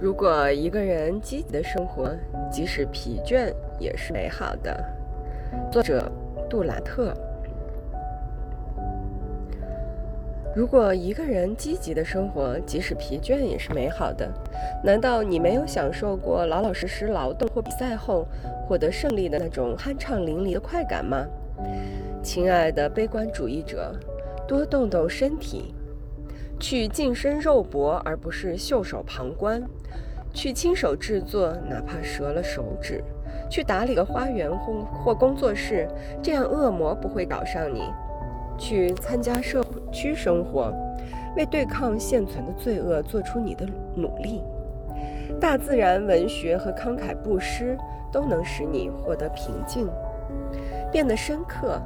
如果一个人积极的生活，即使疲倦也是美好的。作者杜拉特。如果一个人积极的生活，即使疲倦也是美好的，难道你没有享受过老老实实劳动或比赛后获得胜利的那种酣畅淋漓的快感吗？亲爱的悲观主义者，多动动身体，去近身肉搏，而不是袖手旁观；去亲手制作，哪怕折了手指；去打理个花园或或工作室，这样恶魔不会搞上你。去参加社区生活，为对抗现存的罪恶做出你的努力。大自然、文学和慷慨布施都能使你获得平静，变得深刻，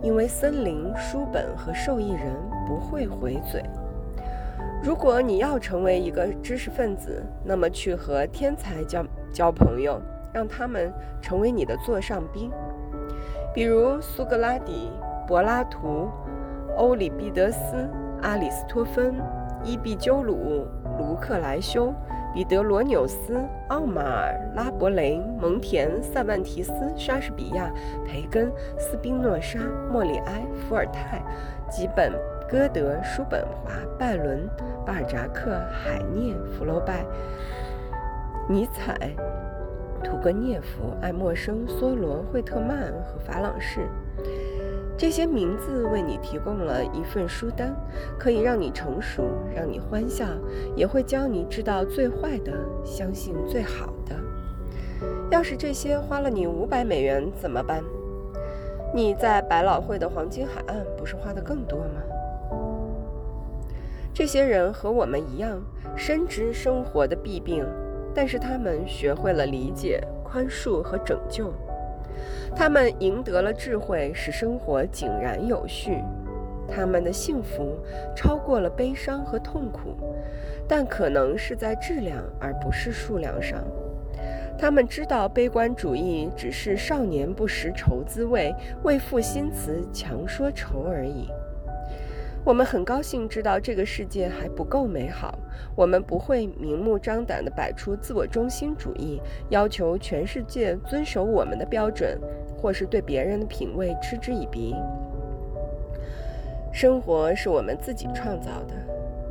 因为森林、书本和受益人不会回嘴。如果你要成为一个知识分子，那么去和天才交交朋友，让他们成为你的座上宾，比如苏格拉底。柏拉图、欧里庇得斯、阿里斯托芬、伊壁鸠鲁、卢克莱修、彼得罗纽斯、奥马尔、拉伯雷、蒙田、塞万提斯、莎士比亚、培根、斯宾诺莎、莫里埃、伏尔泰、吉本、歌德、叔本华、拜伦、巴尔扎克、海涅、福楼拜、尼采、屠格涅夫、爱默生、梭罗、惠特曼和法朗士。这些名字为你提供了一份书单，可以让你成熟，让你欢笑，也会教你知道最坏的，相信最好的。要是这些花了你五百美元怎么办？你在百老汇的黄金海岸不是花的更多吗？这些人和我们一样，深知生活的弊病，但是他们学会了理解、宽恕和拯救。他们赢得了智慧，使生活井然有序。他们的幸福超过了悲伤和痛苦，但可能是在质量而不是数量上。他们知道悲观主义只是少年不识愁滋味，为赋新词强说愁而已。我们很高兴知道这个世界还不够美好。我们不会明目张胆地摆出自我中心主义，要求全世界遵守我们的标准，或是对别人的品味嗤之以鼻。生活是我们自己创造的。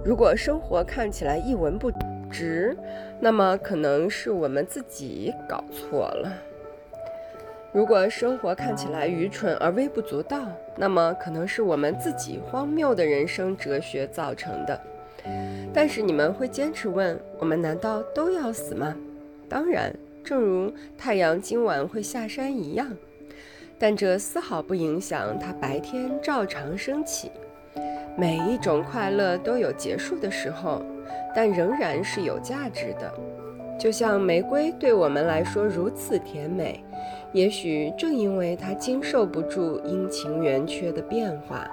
如果生活看起来一文不值，那么可能是我们自己搞错了。如果生活看起来愚蠢而微不足道，那么可能是我们自己荒谬的人生哲学造成的。但是你们会坚持问：我们难道都要死吗？当然，正如太阳今晚会下山一样。但这丝毫不影响它白天照常升起。每一种快乐都有结束的时候，但仍然是有价值的。就像玫瑰对我们来说如此甜美，也许正因为它经受不住阴晴圆缺的变化。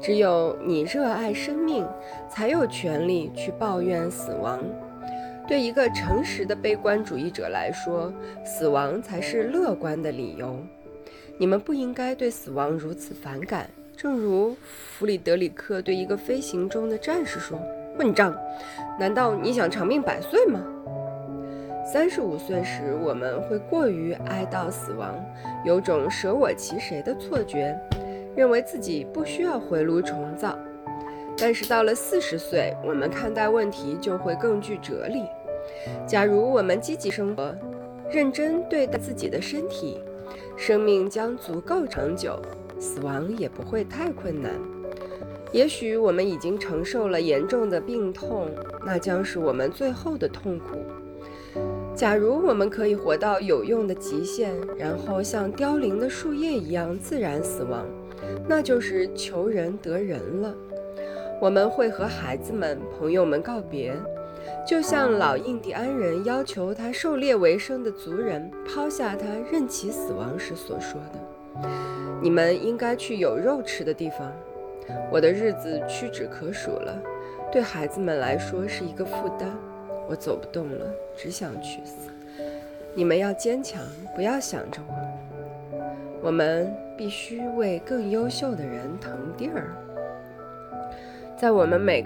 只有你热爱生命，才有权利去抱怨死亡。对一个诚实的悲观主义者来说，死亡才是乐观的理由。你们不应该对死亡如此反感，正如弗里德里克对一个飞行中的战士说：“混账！难道你想长命百岁吗？”三十五岁时，我们会过于哀悼死亡，有种舍我其谁的错觉，认为自己不需要回炉重造。但是到了四十岁，我们看待问题就会更具哲理。假如我们积极生活，认真对待自己的身体，生命将足够长久，死亡也不会太困难。也许我们已经承受了严重的病痛，那将是我们最后的痛苦。假如我们可以活到有用的极限，然后像凋零的树叶一样自然死亡，那就是求人得人了。我们会和孩子们、朋友们告别，就像老印第安人要求他狩猎为生的族人抛下他任其死亡时所说的：“你们应该去有肉吃的地方。”我的日子屈指可数了，对孩子们来说是一个负担。我走不动了，只想去死。你们要坚强，不要想着我。我们必须为更优秀的人腾地儿。在我们每个。